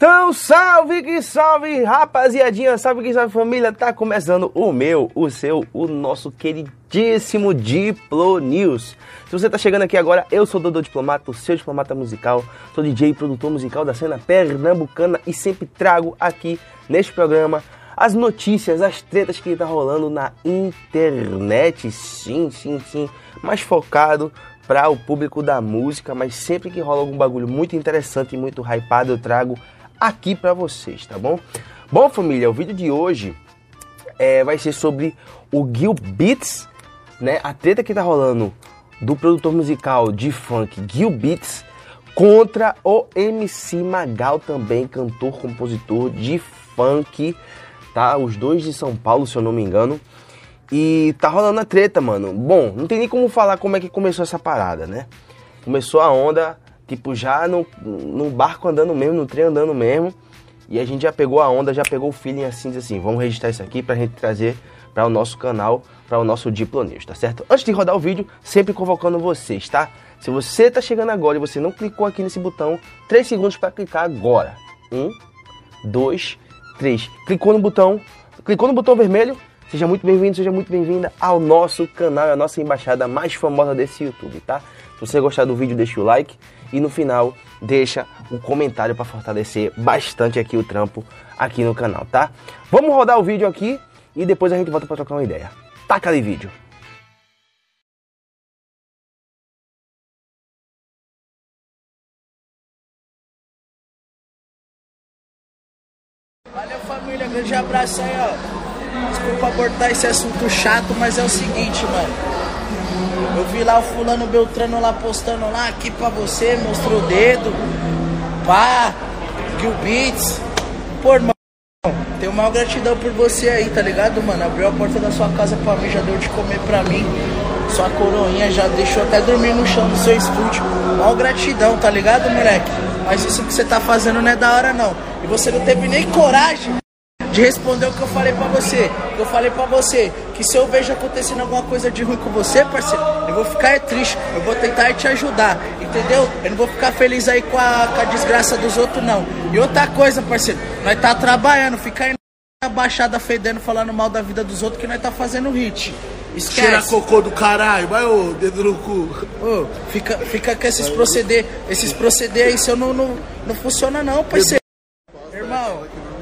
Então, salve que salve, rapaziadinha, salve que salve família, tá começando o meu, o seu, o nosso queridíssimo Diplo News. Se você tá chegando aqui agora, eu sou Dodô Diplomata, o seu diplomata musical, sou DJ e produtor musical da cena pernambucana e sempre trago aqui neste programa as notícias, as tretas que tá rolando na internet, sim, sim, sim, mais focado para o público da música, mas sempre que rola algum bagulho muito interessante e muito hypado, eu trago aqui para vocês, tá bom? Bom, família, o vídeo de hoje é, vai ser sobre o Gil Beats, né? A treta que tá rolando do produtor musical de funk Gil Beats contra o MC Magal também, cantor, compositor de funk, tá? Os dois de São Paulo, se eu não me engano. E tá rolando a treta, mano. Bom, não tem nem como falar como é que começou essa parada, né? Começou a onda tipo, já no, no barco andando mesmo, no trem andando mesmo. E a gente já pegou a onda, já pegou o feeling assim, assim, vamos registrar isso aqui pra gente trazer para o nosso canal, para o nosso Diplo News, tá certo? Antes de rodar o vídeo, sempre convocando vocês, tá? Se você tá chegando agora e você não clicou aqui nesse botão, 3 segundos para clicar agora. 1, 2, 3. Clicou no botão, clicou no botão vermelho, seja muito bem-vindo, seja muito bem-vinda ao nosso canal, a nossa embaixada mais famosa desse YouTube, tá? Se você gostar do vídeo, deixa o like e no final deixa um comentário para fortalecer bastante aqui o trampo aqui no canal, tá? Vamos rodar o vídeo aqui e depois a gente volta para trocar uma ideia. Taca ali vídeo. Valeu família, grande abraço aí, ó. Desculpa abordar esse assunto chato, mas é o seguinte, mano. Eu vi lá o fulano Beltrano lá postando lá aqui pra você, mostrou o dedo. Pá, Gil Beats. Pô, irmão, tenho maior gratidão por você aí, tá ligado, mano? Abriu a porta da sua casa pra mim, já deu de comer pra mim. Sua coroinha já deixou até dormir no chão do seu estúdio. Maior gratidão, tá ligado, moleque? Mas isso que você tá fazendo não é da hora, não. E você não teve nem coragem de responder o que eu falei pra você. Eu falei pra você que se eu vejo acontecendo alguma coisa de ruim com você, parceiro, eu vou ficar é triste. Eu vou tentar te ajudar, entendeu? Eu não vou ficar feliz aí com a, com a desgraça dos outros, não. E outra coisa, parceiro, nós tá trabalhando, ficar aí na baixada fedendo, falando mal da vida dos outros, que nós tá fazendo hit. Esquece. Cheira cocô do caralho, vai o dedo no cu. Ô, fica, fica com esses proceder, esses proceder aí, seu não, não, não funciona não, parceiro.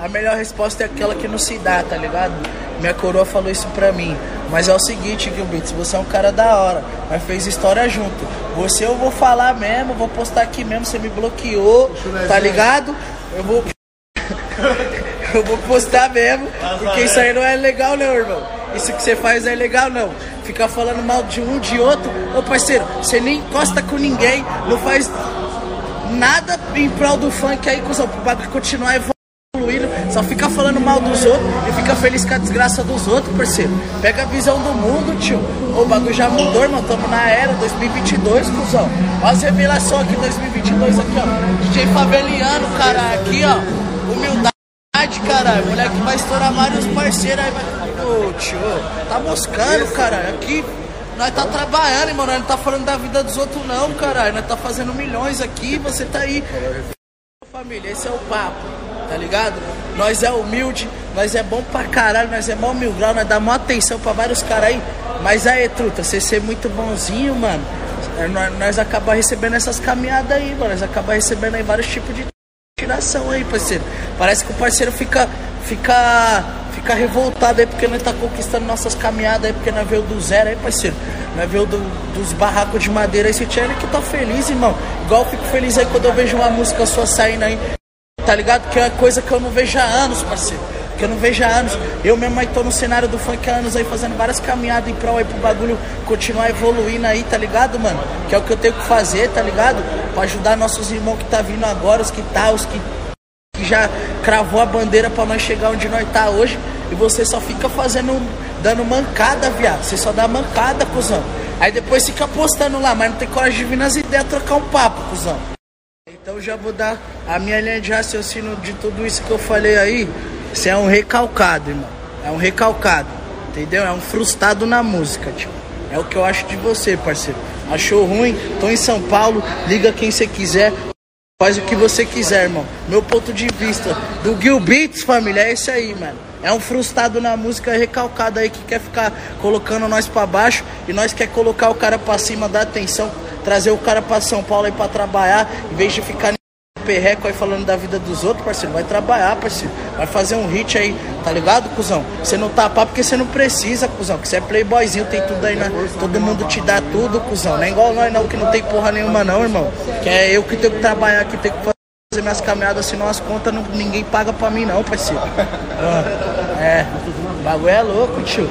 A melhor resposta é aquela que não se dá, tá ligado? Minha coroa falou isso pra mim. Mas é o seguinte, Gilbert, você é um cara da hora, mas fez história junto. Você eu vou falar mesmo, vou postar aqui mesmo, você me bloqueou, tá ligado? Eu vou. eu vou postar mesmo, porque isso aí não é legal não, irmão. Isso que você faz não é legal não. Ficar falando mal de um, de outro. Ô parceiro, você nem encosta com ninguém, não faz nada em prol do funk aí, cuzão, pro bagulho continuar evoluindo. Só fica falando mal dos outros e fica feliz com a desgraça dos outros, parceiro. Pega a visão do mundo, tio. O bagulho já mudou, irmão. Tamo na era 2022, cuzão. Olha as revelações aqui 2022 aqui, ó. DJ Faveliano, cara, aqui, ó. Humildade, caralho. Moleque vai estourar vários parceiros aí, vai. Ô, tio, tá moscando, caralho. Aqui nós tá trabalhando, irmão. Nós não tá falando da vida dos outros, não, caralho. Nós tá fazendo milhões aqui você tá aí. Família, esse é o papo, tá ligado? Nós é humilde, nós é bom pra caralho, nós é mó mil grau, nós dá mó atenção pra vários caras aí. Mas aí, truta, você ser muito bonzinho, mano, nós, nós acaba recebendo essas caminhadas aí, mano. Nós acaba recebendo aí vários tipos de tiração aí, parceiro. Parece que o parceiro fica. fica fica revoltado aí porque nós tá conquistando nossas caminhadas aí, porque nós veio do zero aí, parceiro. Nós veio do, dos barracos de madeira aí, você tinha que tá feliz, irmão. Igual eu fico feliz aí quando eu vejo uma música sua saindo aí, tá ligado? Que é coisa que eu não vejo há anos, parceiro. Que eu não vejo há anos. Eu mesmo aí tô no cenário do funk há anos aí, fazendo várias caminhadas em prol aí pro bagulho continuar evoluindo aí, tá ligado, mano? Que é o que eu tenho que fazer, tá ligado? Pra ajudar nossos irmãos que tá vindo agora, os que tá, os que que já cravou a bandeira para nós chegar onde nós tá hoje e você só fica fazendo, dando mancada, viado. Você só dá mancada, cuzão. Aí depois fica postando lá, mas não tem coragem de vir nas ideias trocar um papo, cuzão. Então já vou dar a minha linha de raciocínio de tudo isso que eu falei aí. Você é um recalcado, irmão. É um recalcado, entendeu? É um frustrado na música, tio. É o que eu acho de você, parceiro. Achou ruim? Tô em São Paulo, liga quem você quiser. Faz o que você quiser, irmão. Meu ponto de vista do Gil Beats, família, é esse aí, mano. É um frustrado na música recalcado aí que quer ficar colocando nós pra baixo e nós quer colocar o cara pra cima, dar atenção, trazer o cara pra São Paulo aí pra trabalhar, em vez de ficar perreco aí falando da vida dos outros, parceiro. Vai trabalhar, parceiro. Vai fazer um hit aí, tá ligado, cuzão? Você não tá pá porque você não precisa, cuzão. Que você é playboyzinho, tem tudo aí, né? Todo mundo te dá tudo, cuzão. Não é igual nós não, que não tem porra nenhuma não, irmão. Que é eu que tenho que trabalhar, que tenho que fazer minhas caminhadas, senão as contas não, ninguém paga pra mim não, parceiro. Ah, é, o bagulho é louco, tio.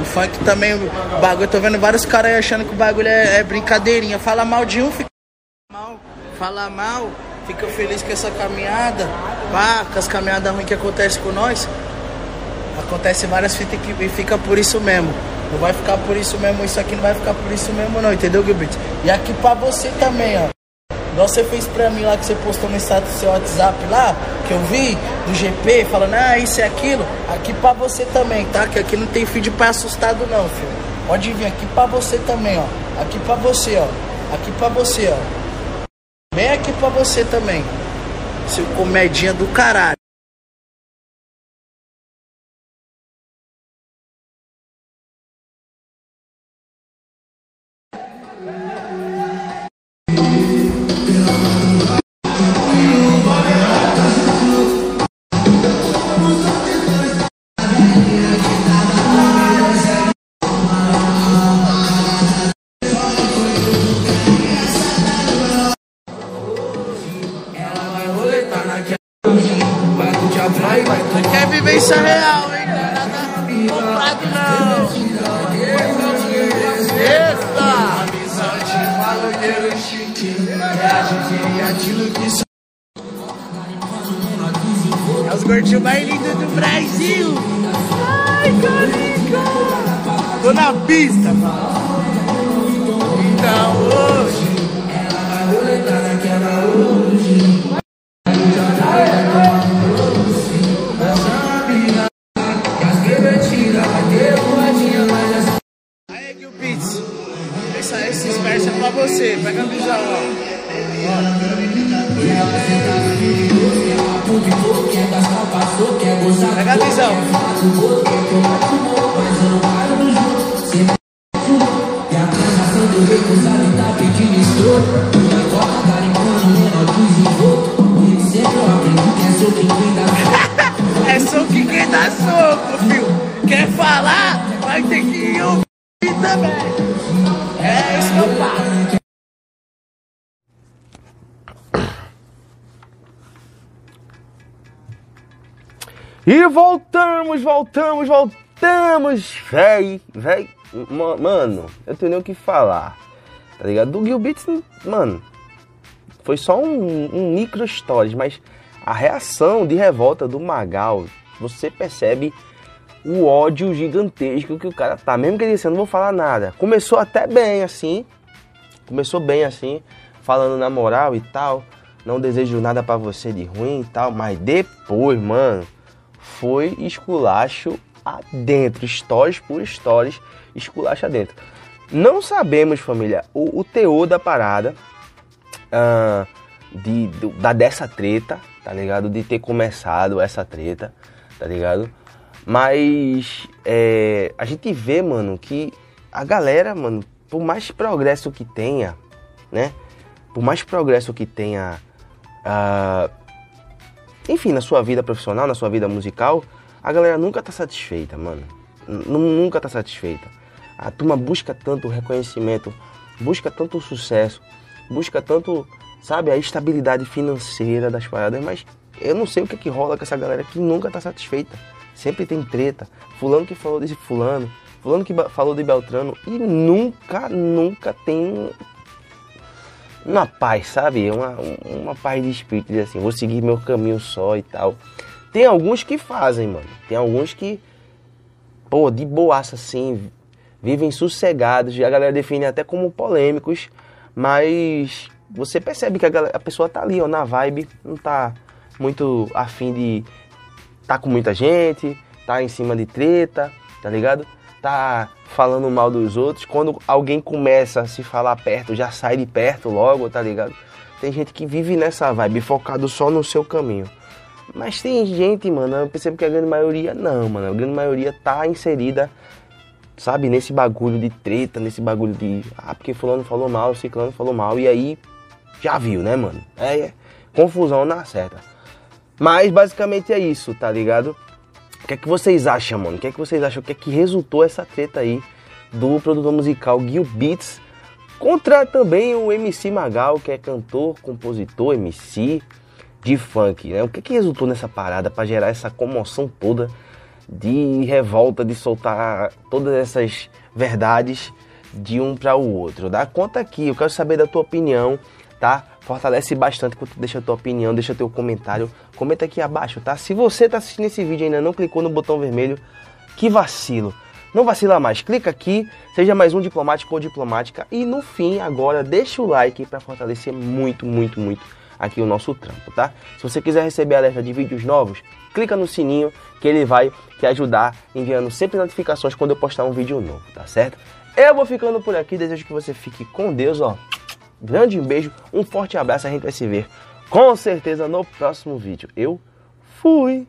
O funk também, o bagulho, tô vendo vários caras aí achando que o bagulho é, é brincadeirinha. Fala mal de um, fica mal. Fala mal, fica feliz com essa caminhada. Pá, com as caminhadas ruins que acontecem com nós. Acontece várias fitas e fica por isso mesmo. Não vai ficar por isso mesmo, isso aqui não vai ficar por isso mesmo não, entendeu, Gilbert? E aqui pra você também, ó. Igual você fez pra mim lá que você postou no status do seu WhatsApp lá, que eu vi, do GP, falando, ah, isso é aquilo. Aqui pra você também, tá? Que aqui não tem feed pra assustado não, filho. Pode vir aqui pra você também, ó. Aqui pra você, ó. Aqui pra você, ó. Vem aqui pra você também. Seu comedinha do caralho. É os gordinhos mais lindos do Brasil. Ai, carica. Tô na pista. Então hoje. Aí, É soco que quem dá soco, filho. Quer falar? Vai ter que ouvir também. É falo. E voltamos, voltamos, voltamos, véi, véi, ma- mano, eu tenho nem o que falar, tá ligado? Do Gil Beats, mano, foi só um, um micro stories, mas a reação de revolta do Magal, você percebe o ódio gigantesco que o cara tá, mesmo que ele disse, eu não vou falar nada, começou até bem assim, começou bem assim, falando na moral e tal, não desejo nada pra você de ruim e tal, mas depois, mano, foi esculacho adentro, stories por stories, esculacho adentro. Não sabemos, família, o, o teor da parada, ah, de, da dessa treta, tá ligado? De ter começado essa treta, tá ligado? Mas é, a gente vê, mano, que a galera, mano, por mais progresso que tenha, né? Por mais progresso que tenha, ah, enfim, na sua vida profissional, na sua vida musical, a galera nunca tá satisfeita, mano. N- nunca tá satisfeita. A turma busca tanto reconhecimento, busca tanto sucesso, busca tanto, sabe, a estabilidade financeira das paradas, mas eu não sei o que que rola com essa galera que nunca tá satisfeita. Sempre tem treta. Fulano que falou desse fulano, fulano que falou de Beltrano e nunca, nunca tem uma paz, sabe? Uma, uma paz de espírito, dizer assim, vou seguir meu caminho só e tal. Tem alguns que fazem, mano. Tem alguns que, pô, de boaça assim, vivem sossegados. A galera define até como polêmicos, mas você percebe que a, galera- a pessoa tá ali, ó, na vibe, não tá muito afim de tá com muita gente, tá em cima de treta, tá ligado? Tá falando mal dos outros. Quando alguém começa a se falar perto, já sai de perto logo, tá ligado? Tem gente que vive nessa vibe, focado só no seu caminho. Mas tem gente, mano, eu percebo que a grande maioria não, mano. A grande maioria tá inserida, sabe, nesse bagulho de treta, nesse bagulho de. Ah, porque fulano falou mal, ciclano falou mal. E aí, já viu, né, mano? É, é confusão na certa. Mas basicamente é isso, tá ligado? O que é que vocês acham, mano? O que é que vocês acham? O que é que resultou essa treta aí do produtor musical Gil Beats contra também o MC Magal, que é cantor, compositor, MC de funk, né? O que é que resultou nessa parada para gerar essa comoção toda de revolta, de soltar todas essas verdades de um para o outro? Dá conta aqui, eu quero saber da tua opinião, tá? Fortalece bastante quando deixa a tua opinião, deixa teu comentário, comenta aqui abaixo, tá? Se você tá assistindo esse vídeo e ainda não clicou no botão vermelho, que vacilo. Não vacila mais, clica aqui, seja mais um diplomático ou diplomática e no fim agora deixa o like para fortalecer muito, muito, muito aqui o nosso trampo, tá? Se você quiser receber alerta de vídeos novos, clica no sininho que ele vai te ajudar enviando sempre notificações quando eu postar um vídeo novo, tá certo? Eu vou ficando por aqui, desejo que você fique com Deus, ó. Grande beijo, um forte abraço, a gente vai se ver com certeza no próximo vídeo. Eu fui!